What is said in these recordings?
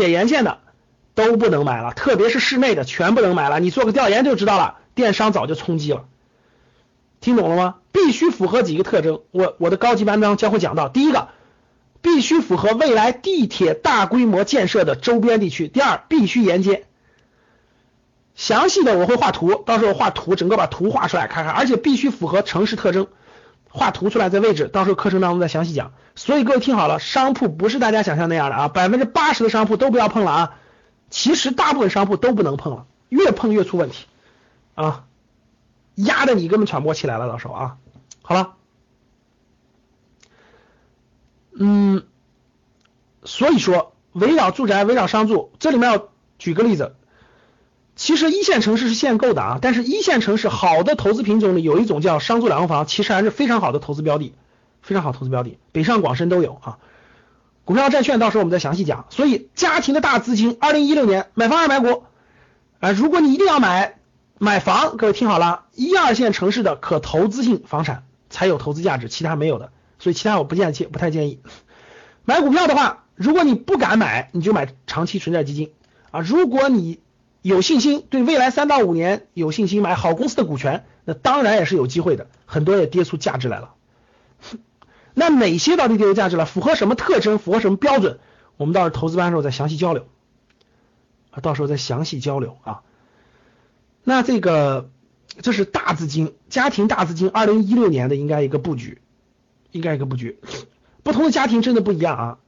铁沿线的都不能买了，特别是室内的全不能买了。你做个调研就知道了，电商早就冲击了。听懂了吗？必须符合几个特征，我我的高级班章将会讲到。第一个，必须符合未来地铁大规模建设的周边地区；第二，必须沿街。详细的我会画图，到时候画图，整个把图画出来看看，而且必须符合城市特征。画图出来在位置，到时候课程当中再详细讲。所以各位听好了，商铺不是大家想象那样的啊，百分之八十的商铺都不要碰了啊。其实大部分商铺都不能碰了，越碰越出问题啊，压的你根本喘不过气来了，到时候啊。好了，嗯，所以说围绕住宅、围绕商住，这里面要举个例子。其实一线城市是限购的啊，但是一线城市好的投资品种里有一种叫商住两房，其实还是非常好的投资标的，非常好投资标的，北上广深都有啊。股票债券到时候我们再详细讲。所以家庭的大资金，二零一六年买房二买股啊，如果你一定要买买房，各位听好了，一二线城市的可投资性房产才有投资价值，其他没有的，所以其他我不建议，不太建议。买股票的话，如果你不敢买，你就买长期存债基金啊，如果你有信心，对未来三到五年有信心买好公司的股权，那当然也是有机会的，很多也跌出价值来了。那哪些到底跌出价值了？符合什么特征？符合什么标准？我们到时候投资班的时候再详细交流啊，到时候再详细交流啊。那这个这是大资金家庭大资金，二零一六年的应该一个布局，应该一个布局。不同的家庭真的不一样啊，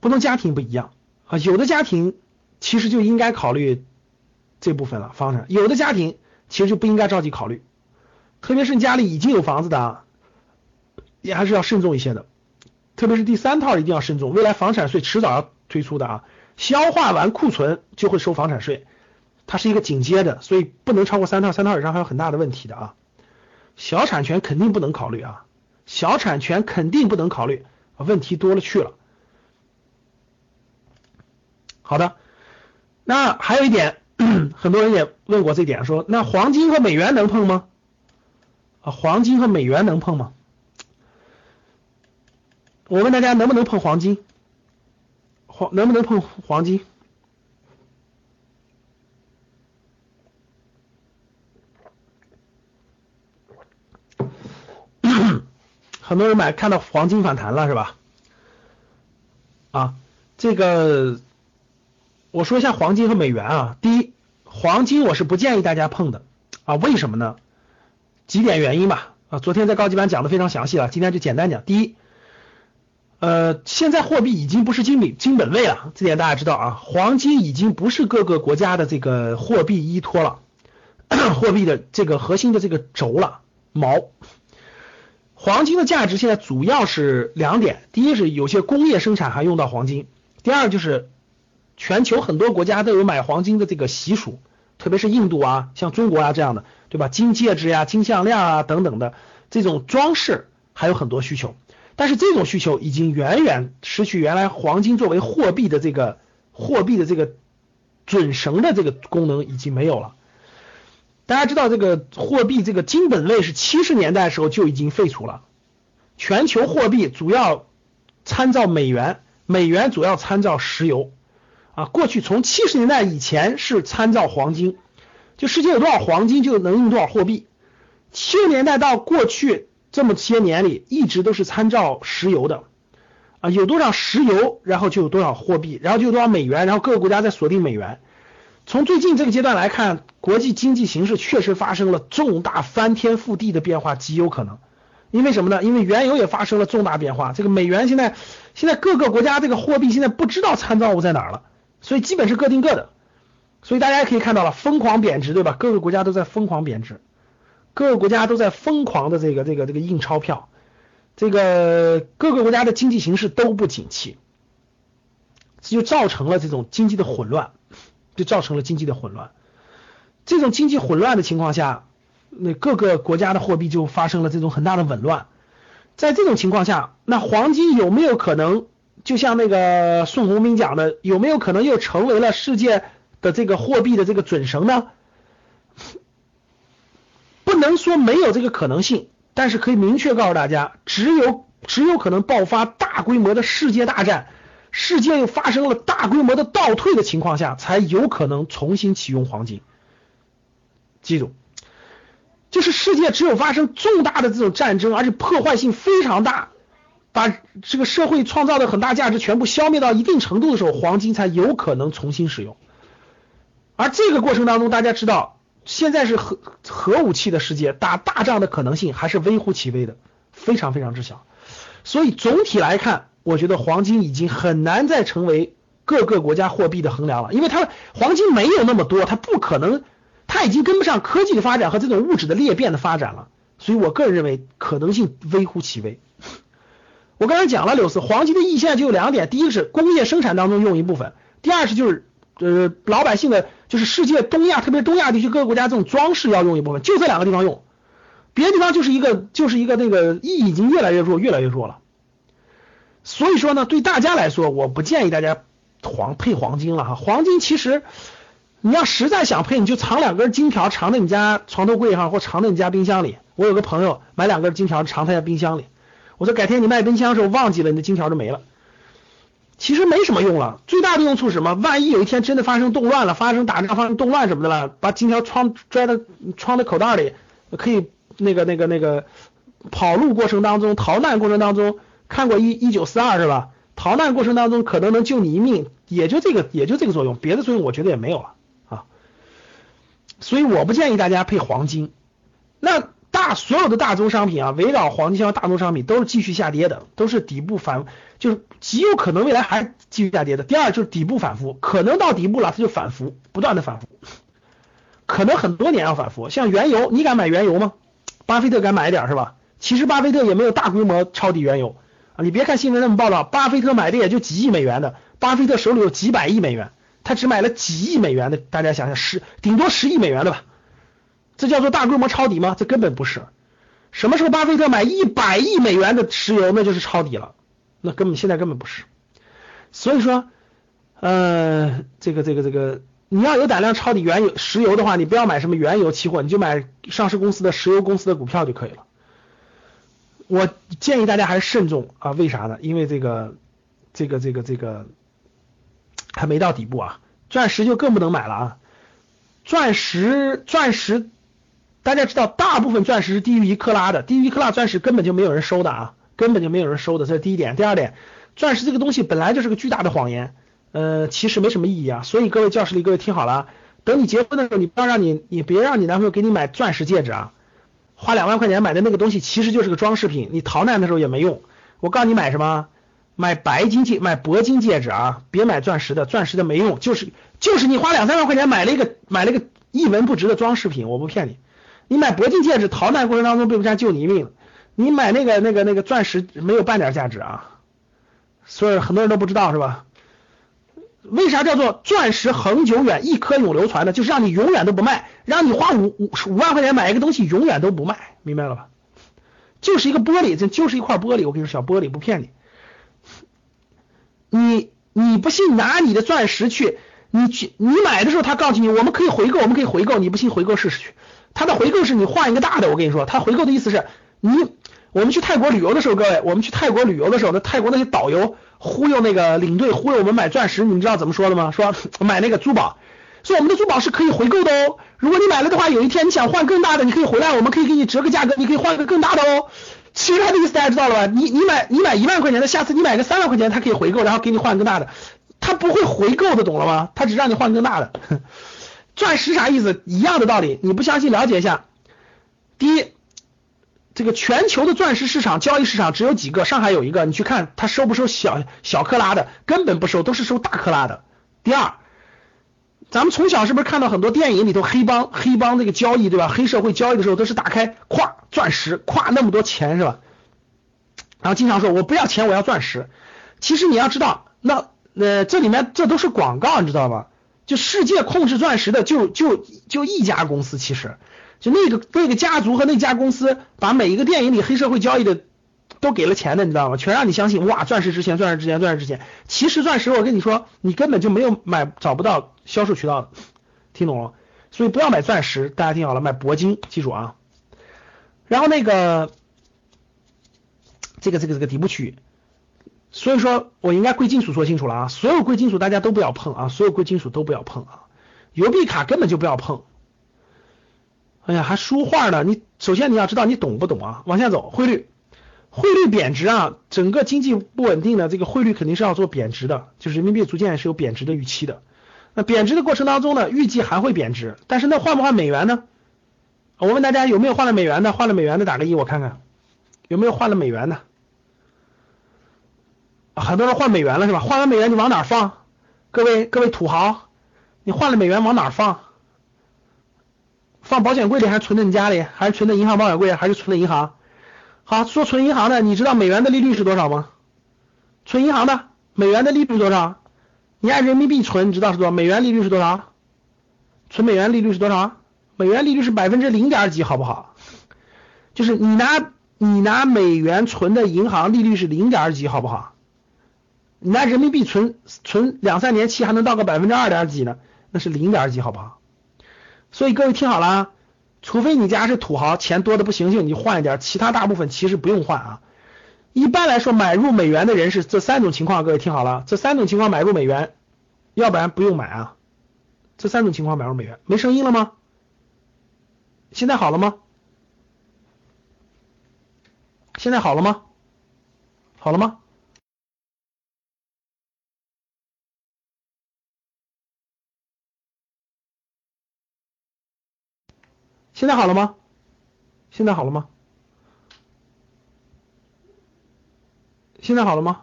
不同家庭不一样啊，有的家庭。其实就应该考虑这部分了，房产。有的家庭其实就不应该着急考虑，特别是你家里已经有房子的，啊，也还是要慎重一些的。特别是第三套一定要慎重，未来房产税迟早要推出的啊，消化完库存就会收房产税，它是一个紧接的，所以不能超过三套，三套以上还有很大的问题的啊。小产权肯定不能考虑啊，小产权肯定不能考虑，问题多了去了。好的。那还有一点，很多人也问过这点，说那黄金和美元能碰吗？啊，黄金和美元能碰吗？我问大家能不能碰黄金？黄能不能碰黄金？很多人买看到黄金反弹了是吧？啊，这个。我说一下黄金和美元啊，第一，黄金我是不建议大家碰的啊，为什么呢？几点原因吧啊，昨天在高级班讲的非常详细了，今天就简单讲。第一，呃，现在货币已经不是金本金本位了，这点大家知道啊，黄金已经不是各个国家的这个货币依托了，货币的这个核心的这个轴了锚。黄金的价值现在主要是两点，第一是有些工业生产还用到黄金，第二就是。全球很多国家都有买黄金的这个习俗，特别是印度啊，像中国啊这样的，对吧？金戒指呀、金项链啊等等的这种装饰还有很多需求，但是这种需求已经远远失去原来黄金作为货币的这个货币的这个准绳的这个功能已经没有了。大家知道这个货币这个金本位是七十年代时候就已经废除了，全球货币主要参照美元，美元主要参照石油。啊，过去从七十年代以前是参照黄金，就世界有多少黄金就能用多少货币。七十年代到过去这么些年里，一直都是参照石油的，啊，有多少石油，然后就有多少货币，然后就有多少美元，然后各个国家在锁定美元。从最近这个阶段来看，国际经济形势确实发生了重大翻天覆地的变化，极有可能。因为什么呢？因为原油也发生了重大变化，这个美元现在现在各个国家这个货币现在不知道参照物在哪儿了。所以基本是各定各的，所以大家也可以看到了，疯狂贬值，对吧？各个国家都在疯狂贬值，各个国家都在疯狂的这个这个这个印钞票，这个各个国家的经济形势都不景气这就造成了这种经济的混乱，就造成了经济的混乱。这种经济混乱的情况下，那各个国家的货币就发生了这种很大的紊乱。在这种情况下，那黄金有没有可能，就像那个宋鸿兵讲的，有没有可能又成为了世界的这个货币的这个准绳呢？不能说没有这个可能性，但是可以明确告诉大家，只有只有可能爆发大规模的世界大战，世界又发生了大规模的倒退的情况下，才有可能重新启用黄金。记住。就是世界只有发生重大的这种战争，而且破坏性非常大，把这个社会创造的很大价值全部消灭到一定程度的时候，黄金才有可能重新使用。而这个过程当中，大家知道，现在是核核武器的世界，打大仗的可能性还是微乎其微的，非常非常之小。所以总体来看，我觉得黄金已经很难再成为各个国家货币的衡量了，因为它黄金没有那么多，它不可能。它已经跟不上科技的发展和这种物质的裂变的发展了，所以我个人认为可能性微乎其微。我刚才讲了，柳丝黄金的意现在就有两点：第一个是工业生产当中用一部分；第二是就是呃老百姓的，就是世界东亚，特别东亚地区各个国家这种装饰要用一部分，就这两个地方用，别的地方就是一个就是一个那个意义已经越来越弱，越来越弱了。所以说呢，对大家来说，我不建议大家黄配黄金了哈，黄金其实。你要实在想配，你就藏两根金条，藏在你家床头柜上，或藏在你家冰箱里。我有个朋友买两根金条，藏他家冰箱里。我说改天你卖冰箱的时候忘记了，你的金条就没了。其实没什么用了，最大的用处是什么？万一有一天真的发生动乱了，发生打仗、发生动乱什么的了，把金条装拽到装在口袋里，可以那个那个那个跑路过程当中、逃难过程当中，看过一一九四二是吧？逃难过程当中可能能救你一命，也就这个也就这个作用，别的作用我觉得也没有了啊。所以我不建议大家配黄金。那大所有的大宗商品啊，围绕黄金相大宗商品都是继续下跌的，都是底部反，就是极有可能未来还继续下跌的。第二就是底部反复，可能到底部了，它就反复，不断的反复，可能很多年要反复。像原油，你敢买原油吗？巴菲特敢买一点是吧？其实巴菲特也没有大规模抄底原油啊。你别看新闻那么报道，巴菲特买的也就几亿美元的，巴菲特手里有几百亿美元。他只买了几亿美元的，大家想想十顶多十亿美元的吧，这叫做大规模抄底吗？这根本不是。什么时候巴菲特买一百亿美元的石油，那就是抄底了，那根本现在根本不是。所以说，呃，这个这个这个，你要有胆量抄底原油石油的话，你不要买什么原油期货，你就买上市公司的石油公司的股票就可以了。我建议大家还是慎重啊，为啥呢？因为这个这个这个这个。还没到底部啊，钻石就更不能买了啊！钻石，钻石，大家知道，大部分钻石是低于一克拉的，低于一克拉钻石根本就没有人收的啊，根本就没有人收的，这是第一点。第二点，钻石这个东西本来就是个巨大的谎言，呃，其实没什么意义啊。所以各位教室里各位听好了，等你结婚的时候，你不要让你，你别让你男朋友给你买钻石戒指啊，花两万块钱买的那个东西其实就是个装饰品，你逃难的时候也没用。我告诉你买什么？买白金戒，买铂金戒指啊，别买钻石的，钻石的没用，就是就是你花两三万块钱买了一个买了一个一文不值的装饰品，我不骗你。你买铂金戒指，逃难过程当中被不战救你一命，你买那个那个那个钻石没有半点价值啊，所以很多人都不知道是吧？为啥叫做钻石恒久远，一颗永流传呢？就是让你永远都不卖，让你花五五五万块钱买一个东西永远都不卖，明白了吧？就是一个玻璃，这就是一块玻璃，我跟你说小玻璃不骗你。你你不信拿你的钻石去，你去你买的时候他告诉你我们可以回购，我们可以回购，你不信回购试试去。他的回购是你换一个大的，我跟你说，他回购的意思是你我们去泰国旅游的时候，各位我们去泰国旅游的时候，那泰国那些导游忽悠那个领队忽悠我们买钻石，你们知道怎么说的吗？说 买那个珠宝，说我们的珠宝是可以回购的哦，如果你买了的话，有一天你想换更大的，你可以回来，我们可以给你折个价格，你可以换一个更大的哦。其实他的意思大家知道了吧？你你买你买一万块钱的，下次你买个三万块钱，他可以回购，然后给你换更大的。他不会回购的，懂了吗？他只让你换更大的。钻石啥意思？一样的道理。你不相信，了解一下。第一，这个全球的钻石市场交易市场只有几个，上海有一个，你去看他收不收小小克拉的，根本不收，都是收大克拉的。第二。咱们从小是不是看到很多电影里头黑帮黑帮这个交易对吧？黑社会交易的时候都是打开咵钻石咵那么多钱是吧？然后经常说我不要钱我要钻石。其实你要知道，那那这里面这都是广告，你知道吗？就世界控制钻石的就就就一家公司，其实就那个那个家族和那家公司把每一个电影里黑社会交易的都给了钱的，你知道吗？全让你相信，哇，钻石值钱，钻石值钱，钻石值钱。其实钻石，我跟你说，你根本就没有买找不到销售渠道的，听懂了？所以不要买钻石，大家听好了，买铂金，记住啊。然后那个这个这个这个底部区域。所以说我应该贵金属说清楚了啊，所有贵金属大家都不要碰啊，所有贵金属都不要碰啊，邮币卡根本就不要碰。哎呀，还书画呢，你首先你要知道你懂不懂啊？往下走，汇率，汇率贬值啊，整个经济不稳定的这个汇率肯定是要做贬值的，就是人民币逐渐是有贬值的预期的。那贬值的过程当中呢，预计还会贬值，但是那换不换美元呢？我问大家有没有换了美元的？换了美元的打个一，我看看有没有换了美元的。很多人换美元了是吧？换完美元你往哪放？各位各位土豪，你换了美元往哪放？放保险柜里还是存在你家里？还是存在银行保险柜？还是存在银行？好，说存银行的，你知道美元的利率是多少吗？存银行的美元的利率多少？你按人民币存，你知道是多少？美元利率是多少？存美元利率是多少？美元利率是百分之零点几，好不好？就是你拿你拿美元存的银行利率是零点几，好不好？你拿人民币存存两三年期还能到个百分之二点几呢？那是零点几，好不好？所以各位听好了，啊除非你家是土豪，钱多的不行行，你换一点，其他大部分其实不用换啊。一般来说，买入美元的人是这三种情况，各位听好了，这三种情况买入美元，要不然不用买啊。这三种情况买入美元，没声音了吗？现在好了吗？现在好了吗？好了吗？现在好了吗？现在好了吗？现在好了吗？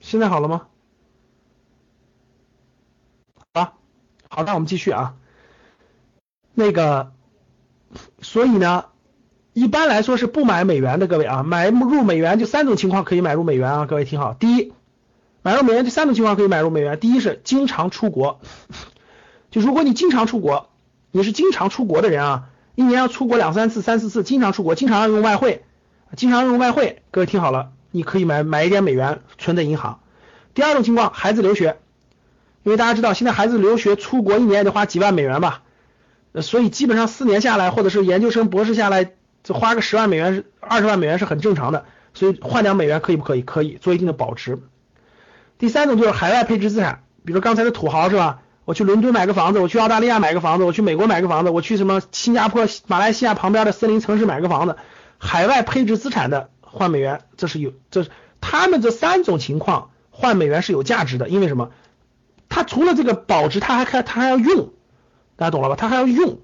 现在好了吗？好，好，那我们继续啊。那个，所以呢，一般来说是不买美元的，各位啊，买入美元就三种情况可以买入美元啊，各位听好。第一，买入美元就三种情况可以买入美元。第一是经常出国，就如果你经常出国。你是经常出国的人啊，一年要出国两三次、三四次，经常出国，经常要用外汇，经常用外汇。各位听好了，你可以买买一点美元存在银行。第二种情况，孩子留学，因为大家知道现在孩子留学出国一年也得花几万美元吧，所以基本上四年下来，或者是研究生、博士下来，就花个十万美元、二十万美元是很正常的。所以换点美元可以不可以？可以做一定的保值。第三种就是海外配置资产，比如刚才的土豪是吧？我去伦敦买个房子，我去澳大利亚买个房子，我去美国买个房子，我去什么新加坡、马来西亚旁边的森林城市买个房子，海外配置资产的换美元，这是有，这是他们这三种情况换美元是有价值的，因为什么？他除了这个保值，他还还他还要用，大家懂了吧？他还要用，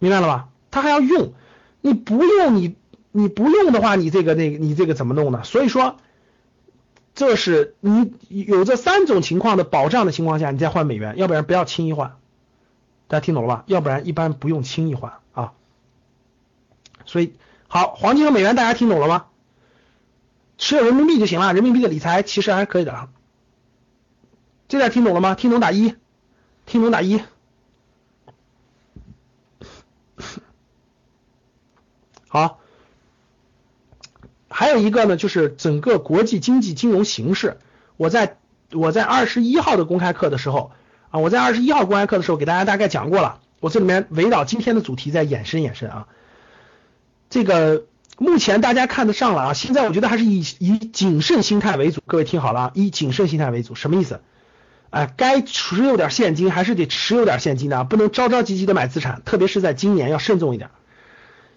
明白了吧？他还要用，你不用你你不用的话，你这个那个你这个怎么弄呢？所以说。这是你有这三种情况的保障的情况下，你再换美元，要不然不要轻易换。大家听懂了吧？要不然一般不用轻易换啊。所以好，黄金和美元大家听懂了吗？持有人民币就行了，人民币的理财其实还可以的啊。这点听懂了吗？听懂打一，听懂打一。好。还有一个呢，就是整个国际经济金融形势。我在我在二十一号的公开课的时候啊，我在二十一号公开课的时候给大家大概讲过了。我这里面围绕今天的主题再延伸延伸啊。这个目前大家看得上了啊，现在我觉得还是以以谨慎心态为主。各位听好了啊，以谨慎心态为主，什么意思？哎，该持有点现金还是得持有点现金的，不能着着急急的买资产，特别是在今年要慎重一点。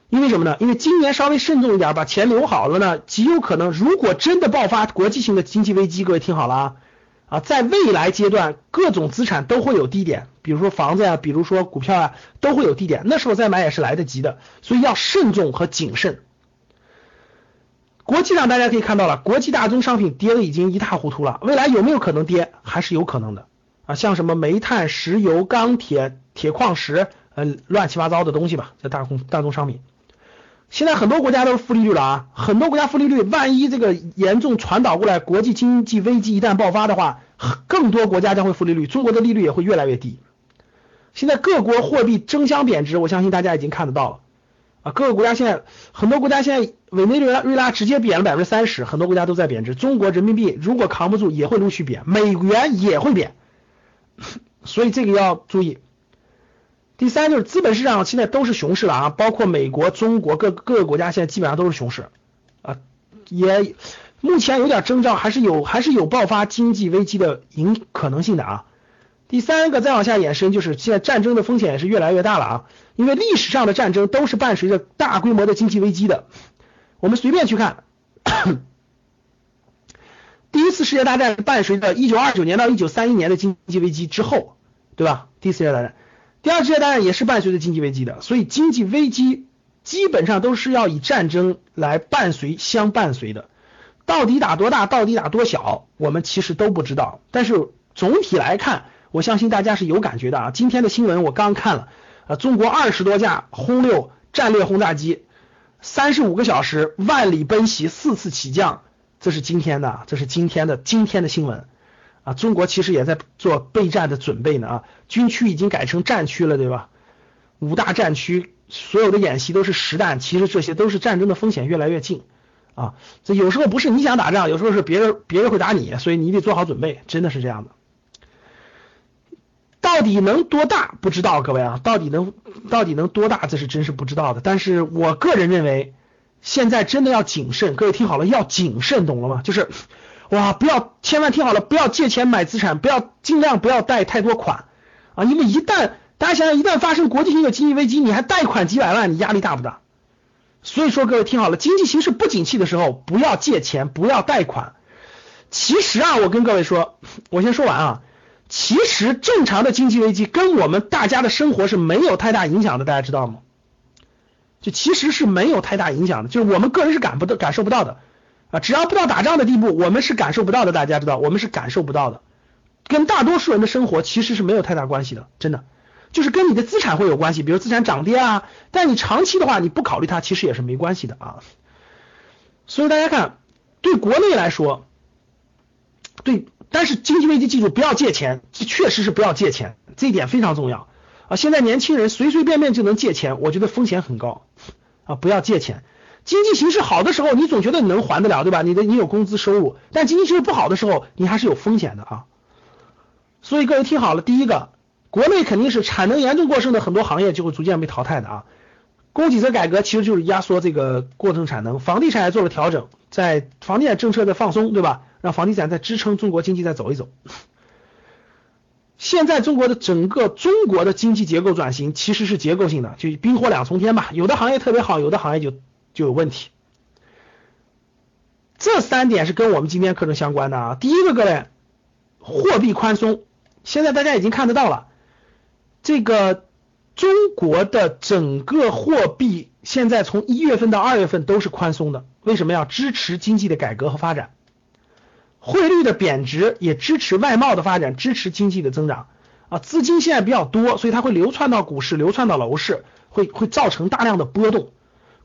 因为什么呢？因为今年稍微慎重一点，把钱留好了呢，极有可能，如果真的爆发国际性的经济危机，各位听好了啊啊，在未来阶段，各种资产都会有低点，比如说房子呀，比如说股票啊，都会有低点，那时候再买也是来得及的，所以要慎重和谨慎。国际上大家可以看到了，国际大宗商品跌的已经一塌糊涂了，未来有没有可能跌？还是有可能的啊，像什么煤炭、石油、钢铁、铁矿石，呃，乱七八糟的东西吧，这大宗大宗商品。现在很多国家都是负利率了啊，很多国家负利率，万一这个严重传导过来，国际经济危机一旦爆发的话，更多国家将会负利率，中国的利率也会越来越低。现在各国货币争相贬值，我相信大家已经看得到了啊，各个国家现在很多国家现在委内瑞拉瑞拉直接贬了百分之三十，很多国家都在贬值，中国人民币如果扛不住也会陆续贬，美元也会贬，所以这个要注意。第三就是资本市场现在都是熊市了啊，包括美国、中国各各个国家现在基本上都是熊市啊，也目前有点征兆，还是有还是有爆发经济危机的影可能性的啊。第三个再往下延伸，就是现在战争的风险也是越来越大了啊，因为历史上的战争都是伴随着大规模的经济危机的。我们随便去看，第一次世界大战伴随着一九二九年到一九三一年的经济危机之后，对吧？第一次世界大战。第二次世界大战也是伴随着经济危机的，所以经济危机基本上都是要以战争来伴随相伴随的。到底打多大，到底打多小，我们其实都不知道。但是总体来看，我相信大家是有感觉的啊。今天的新闻我刚看了，呃，中国二十多架轰六战略轰炸机，三十五个小时万里奔袭，四次起降，这是今天的，这是今天的今天的新闻。啊，中国其实也在做备战的准备呢啊，军区已经改成战区了，对吧？五大战区所有的演习都是实弹，其实这些都是战争的风险越来越近啊。这有时候不是你想打仗，有时候是别人别人会打你，所以你得做好准备，真的是这样的。到底能多大不知道，各位啊，到底能到底能多大，这是真是不知道的。但是我个人认为，现在真的要谨慎，各位听好了，要谨慎，懂了吗？就是。哇，不要，千万听好了，不要借钱买资产，不要尽量不要贷太多款啊！因为一旦大家想想，一旦发生国际性的经济危机，你还贷款几百万，你压力大不大？所以说，各位听好了，经济形势不景气的时候，不要借钱，不要贷款。其实啊，我跟各位说，我先说完啊。其实正常的经济危机跟我们大家的生活是没有太大影响的，大家知道吗？就其实是没有太大影响的，就是我们个人是感不到、感受不到的。只要不到打仗的地步，我们是感受不到的。大家知道，我们是感受不到的，跟大多数人的生活其实是没有太大关系的，真的，就是跟你的资产会有关系，比如资产涨跌啊。但你长期的话，你不考虑它，其实也是没关系的啊。所以大家看，对国内来说，对，但是经济危机记住不要借钱，这确实是不要借钱，这一点非常重要啊。现在年轻人随随便便就能借钱，我觉得风险很高啊，不要借钱。经济形势好的时候，你总觉得你能还得了，对吧？你的你有工资收入，但经济形势不好的时候，你还是有风险的啊。所以各位听好了，第一个，国内肯定是产能严重过剩的很多行业就会逐渐被淘汰的啊。供给侧改革其实就是压缩这个过剩产能，房地产也做了调整，在房地产政策的放松，对吧？让房地产在支撑中国经济再走一走。现在中国的整个中国的经济结构转型其实是结构性的，就冰火两重天吧。有的行业特别好，有的行业就。就有问题，这三点是跟我们今天课程相关的啊。第一个，各位，货币宽松，现在大家已经看得到了，这个中国的整个货币现在从一月份到二月份都是宽松的，为什么要支持经济的改革和发展？汇率的贬值也支持外贸的发展，支持经济的增长啊。资金现在比较多，所以它会流窜到股市，流窜到楼市，会会造成大量的波动。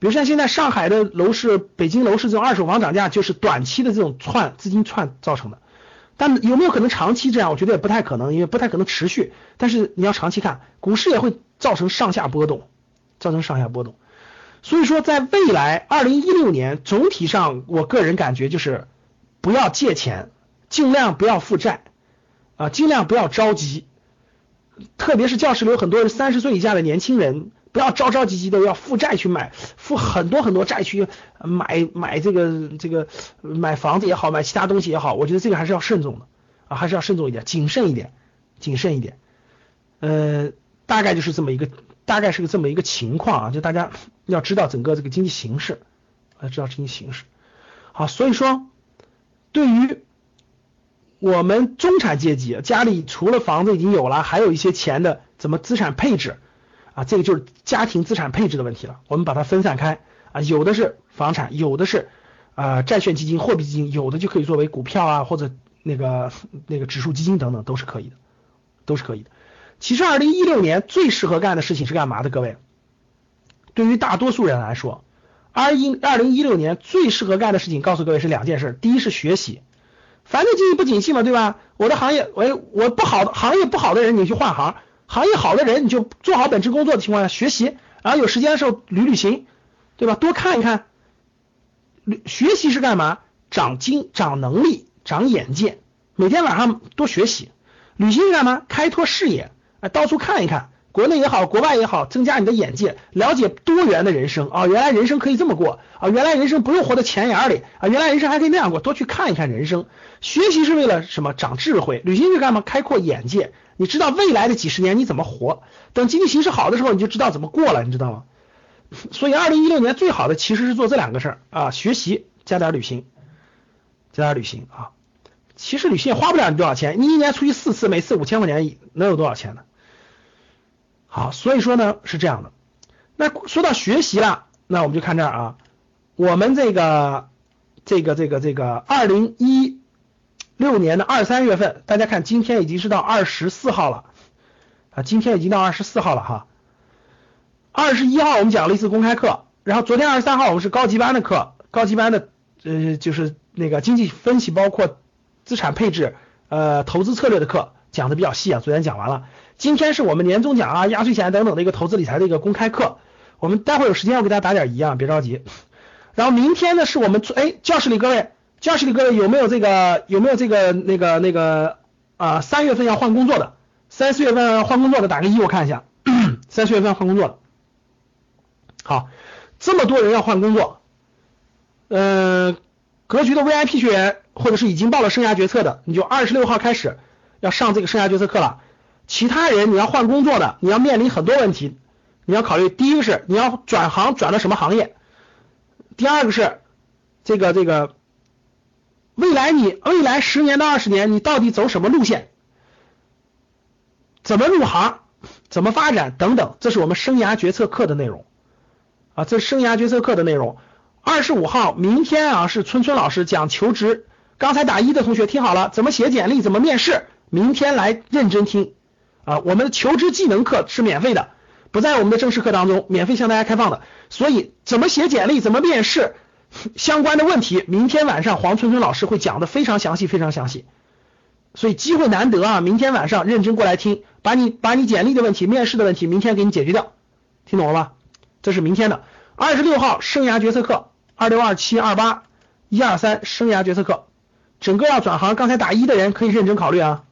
比如像现在上海的楼市、北京楼市这种二手房涨价，就是短期的这种窜资金窜造成的。但有没有可能长期这样？我觉得也不太可能，因为不太可能持续。但是你要长期看，股市也会造成上下波动，造成上下波动。所以说，在未来二零一六年，总体上我个人感觉就是不要借钱，尽量不要负债啊，尽量不要着急。特别是教室里有很多三十岁以下的年轻人。不要着着急急的要负债去买，负很多很多债去买买这个这个买房子也好，买其他东西也好，我觉得这个还是要慎重的啊，还是要慎重一点，谨慎一点，谨慎一点。呃，大概就是这么一个，大概是个这么一个情况啊，就大家要知道整个这个经济形势，要知道经济形势。好，所以说对于我们中产阶级，家里除了房子已经有了，还有一些钱的，怎么资产配置？啊，这个就是家庭资产配置的问题了。我们把它分散开啊，有的是房产，有的是啊债券基金、货币基金，有的就可以作为股票啊或者那个那个指数基金等等，都是可以的，都是可以的。其实，二零一六年最适合干的事情是干嘛的？各位，对于大多数人来说，二一二零一六年最适合干的事情，告诉各位是两件事，第一是学习，反正经济不景气嘛，对吧？我的行业，我我不好的行业不好的人，你去换行；行业好的人，你就做好本职工作的情况下学习，然后有时间的时候旅旅行，对吧？多看一看。旅学习是干嘛？长经、长能力、长眼界，每天晚上多学习。旅行是干嘛？开拓视野，啊，到处看一看。国内也好，国外也好，增加你的眼界，了解多元的人生啊！原来人生可以这么过啊！原来人生不用活在钱眼里啊！原来人生还可以那样过，多去看一看人生。学习是为了什么？长智慧。旅行是干嘛？开阔眼界。你知道未来的几十年你怎么活？等经济形势好的时候，你就知道怎么过了，你知道吗？所以，二零一六年最好的其实是做这两个事儿啊：学习加点旅行，加点旅行啊。其实旅行也花不了你多少钱，你一年出去四次，每次五千块钱，能有多少钱呢？好，所以说呢是这样的。那说到学习了，那我们就看这儿啊，我们这个这个这个这个二零一六年的二三月份，大家看今天已经是到二十四号了啊，今天已经到二十四号了哈。二十一号我们讲了一次公开课，然后昨天二十三号我们是高级班的课，高级班的呃就是那个经济分析包括资产配置呃投资策略的课讲的比较细啊，昨天讲完了。今天是我们年终奖啊、压岁钱等等的一个投资理财的一个公开课，我们待会儿有时间我给大家打点疑啊，别着急。然后明天呢是我们哎教室里各位，教室里各位有没有这个有没有这个那个那个啊三月份要换工作的，三四月份换工作的打个一我看一下，三四月份要换工作的。好，这么多人要换工作，嗯，格局的 VIP 学员或者是已经报了生涯决策的，你就二十六号开始要上这个生涯决策课了。其他人你要换工作的，你要面临很多问题，你要考虑第一个是你要转行转到什么行业，第二个是这个这个未来你未来十年到二十年你到底走什么路线，怎么入行，怎么发展？等等，这是我们生涯决策课的内容。啊，这是生涯决策课的内容。二十五号明天啊是春春老师讲求职，刚才打一的同学听好了，怎么写简历，怎么面试，明天来认真听。啊，我们的求职技能课是免费的，不在我们的正式课当中，免费向大家开放的。所以怎么写简历，怎么面试，相关的问题，明天晚上黄春春老师会讲的非常详细，非常详细。所以机会难得啊，明天晚上认真过来听，把你把你简历的问题、面试的问题，明天给你解决掉，听懂了吧？这是明天的二十六号生涯决策课，二六二七二八一二三生涯决策课，整个要转行，刚才打一的人可以认真考虑啊。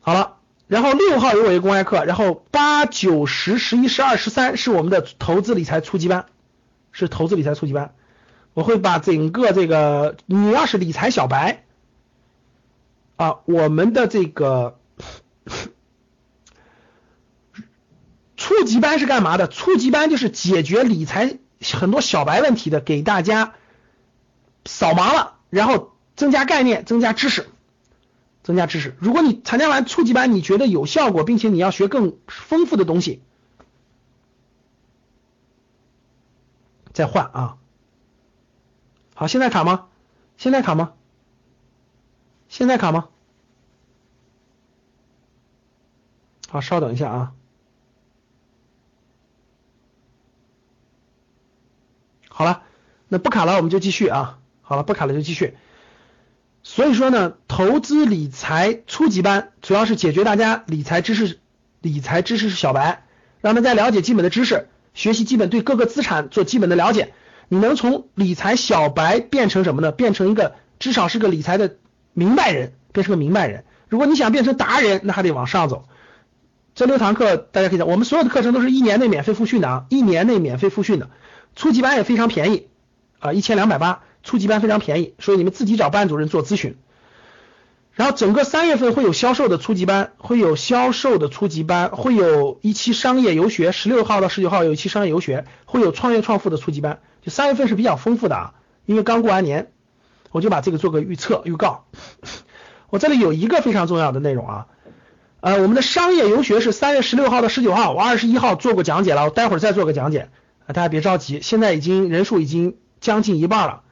好了，然后六号有我一个公开课，然后八九十十一十二十三是我们的投资理财初级班，是投资理财初级班。我会把整个这个，你要是理财小白啊，我们的这个初级班是干嘛的？初级班就是解决理财很多小白问题的，给大家扫盲了，然后增加概念，增加知识。增加知识。如果你参加完初级班，你觉得有效果，并且你要学更丰富的东西，再换啊。好，现在卡吗？现在卡吗？现在卡吗？好，稍等一下啊。好了，那不卡了，我们就继续啊。好了，不卡了就继续。所以说呢，投资理财初级班主要是解决大家理财知识、理财知识是小白，让大家了解基本的知识，学习基本对各个资产做基本的了解。你能从理财小白变成什么呢？变成一个至少是个理财的明白人，变成个明白人。如果你想变成达人，那还得往上走。这六堂课大家可以讲，我们所有的课程都是一年内免费复训的啊，一年内免费复训的，初级班也非常便宜啊，一千两百八。初级班非常便宜，所以你们自己找班主任做咨询。然后整个三月份会有销售的初级班，会有销售的初级班，会有一期商业游学，十六号到十九号有一期商业游学，会有创业创富的初级班。就三月份是比较丰富的啊，因为刚过完年，我就把这个做个预测预告。我这里有一个非常重要的内容啊，呃，我们的商业游学是三月十六号到十九号，我二十一号做过讲解了，我待会儿再做个讲解，大家别着急，现在已经人数已经将近一半了。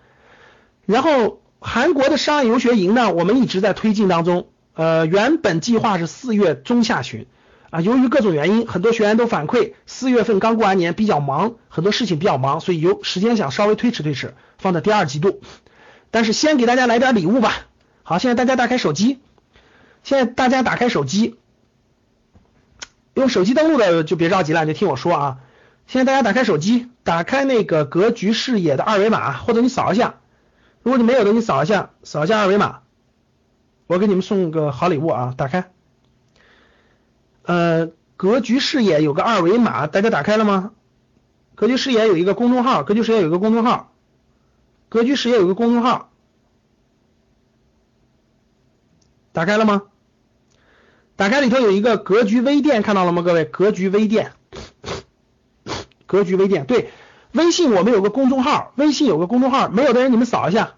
然后韩国的商业游学营呢，我们一直在推进当中。呃，原本计划是四月中下旬，啊，由于各种原因，很多学员都反馈四月份刚过完年比较忙，很多事情比较忙，所以有时间想稍微推迟推迟，放在第二季度。但是先给大家来点礼物吧。好，现在大家打开手机，现在大家打开手机，用手机登录的就别着急了，就听我说啊。现在大家打开手机，打开那个格局视野的二维码，或者你扫一下。如果你没有的，你扫一下，扫一下二维码，我给你们送个好礼物啊！打开。呃，格局视野有个二维码，大家打开了吗？格局视野有一个公众号，格局视野有个公众号，格局视野有个公众号，打开了吗？打开里头有一个格局微店，看到了吗？各位，格局微店，格局微店，对，微信我们有个公众号，微信有个公众号，没有的人你们扫一下，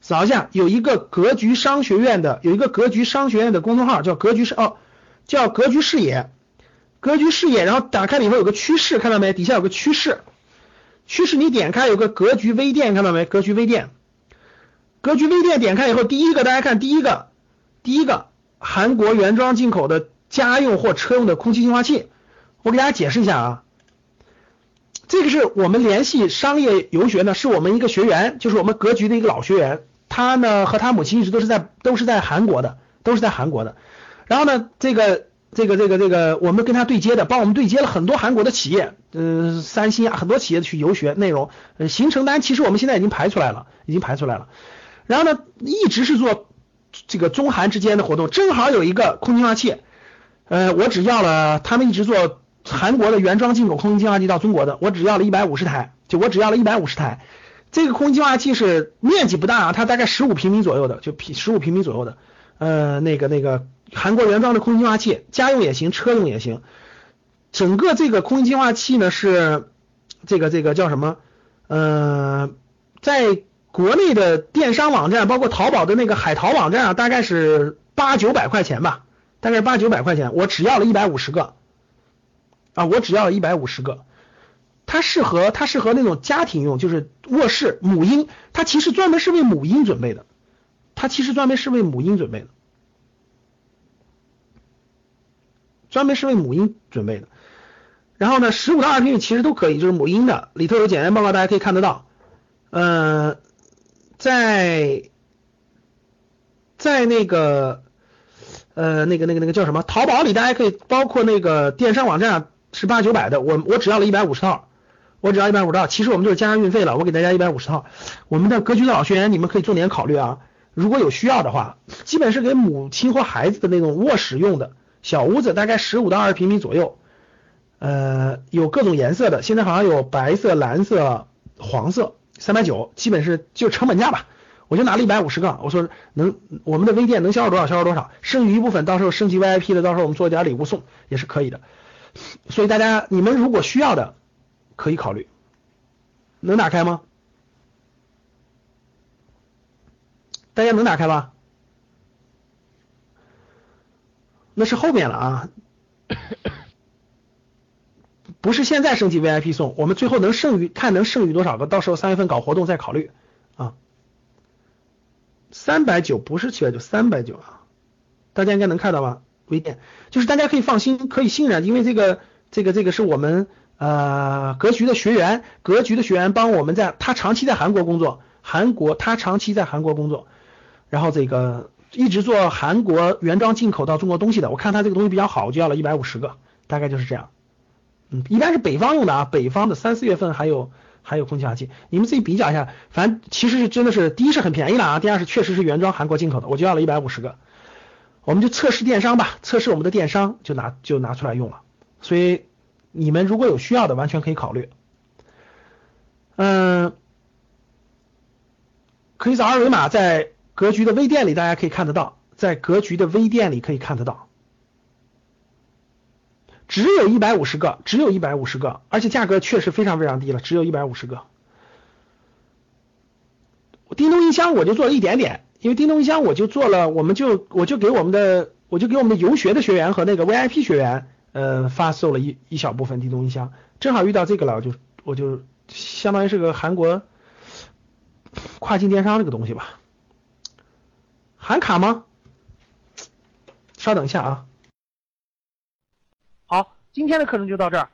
扫一下，有一个格局商学院的，有一个格局商学院的公众号，叫格局商哦。叫格局视野，格局视野，然后打开里头有个趋势，看到没？底下有个趋势，趋势你点开有个格局微店，看到没？格局微店，格局微店点开以后，第一个大家看第一个，第一个韩国原装进口的家用或车用的空气净化器，我给大家解释一下啊，这个是我们联系商业游学呢，是我们一个学员，就是我们格局的一个老学员，他呢和他母亲一直都是在都是在韩国的，都是在韩国的。然后呢，这个这个这个这个，我们跟他对接的，帮我们对接了很多韩国的企业，呃，三星啊，很多企业去游学内容，呃，行程单其实我们现在已经排出来了，已经排出来了。然后呢，一直是做这个中韩之间的活动，正好有一个空气净化器，呃，我只要了，他们一直做韩国的原装进口空气净化器到中国的，我只要了一百五十台，就我只要了一百五十台。这个空气净化器是面积不大啊，它大概十五平米左右的，就平十五平米左右的，呃，那个那个。韩国原装的空气净化器，家用也行，车用也行。整个这个空气净化器呢是这个这个叫什么？呃，在国内的电商网站，包括淘宝的那个海淘网站啊，大概是八九百块钱吧，大概八九百块钱。我只要了一百五十个啊，我只要一百五十个。它适合它适合那种家庭用，就是卧室母婴，它其实专门是为母婴准备的，它其实专门是为母婴准备的。专门是为母婴准备的，然后呢，十五到二十平米其实都可以，就是母婴的，里头有检验报告，大家可以看得到。呃，在在那个呃那个那个那个叫什么？淘宝里大家可以，包括那个电商网站是八九百的，我我只要了一百五十套，我只要一百五十套，其实我们就是加上运费了，我给大家一百五十套。我们的格局的老学员，你们可以重点考虑啊，如果有需要的话，基本是给母亲或孩子的那种卧室用的。小屋子大概十五到二十平米左右，呃，有各种颜色的，现在好像有白色、蓝色、黄色，三百九，基本是就成本价吧。我就拿了一百五十个，我说能我们的微店能销售多少销售多少，剩余一部分到时候升级 VIP 的，到时候我们做点礼物送也是可以的。所以大家你们如果需要的可以考虑，能打开吗？大家能打开吧？那是后面了啊，不是现在升级 VIP 送，我们最后能剩余看能剩余多少个，到时候三月份搞活动再考虑啊。三百九不是七百九，三百九啊，大家应该能看到吧？微店就是大家可以放心，可以信任，因为这个这个这个是我们呃格局的学员，格局的学员帮我们在他长期在韩国工作，韩国他长期在韩国工作，然后这个。一直做韩国原装进口到中国东西的，我看他这个东西比较好，我就要了一百五十个，大概就是这样。嗯，一般是北方用的啊，北方的三四月份还有还有空气净化器，你们自己比较一下。反正其实是真的是，第一是很便宜了啊，第二是确实是原装韩国进口的，我就要了一百五十个。我们就测试电商吧，测试我们的电商就拿就拿出来用了。所以你们如果有需要的，完全可以考虑。嗯，可以扫二维码在。格局的微店里，大家可以看得到，在格局的微店里可以看得到，只有一百五十个，只有一百五十个，而且价格确实非常非常低了，只有一百五十个。叮咚音箱我就做了一点点，因为叮咚音箱我就做了，我们就我就给我们的我就给我们的游学的学员和那个 VIP 学员，呃，发售了一一小部分叮咚音箱，正好遇到这个了，我就我就相当于是个韩国跨境电商这个东西吧。含卡吗？稍等一下啊。好今天的课程就到这儿。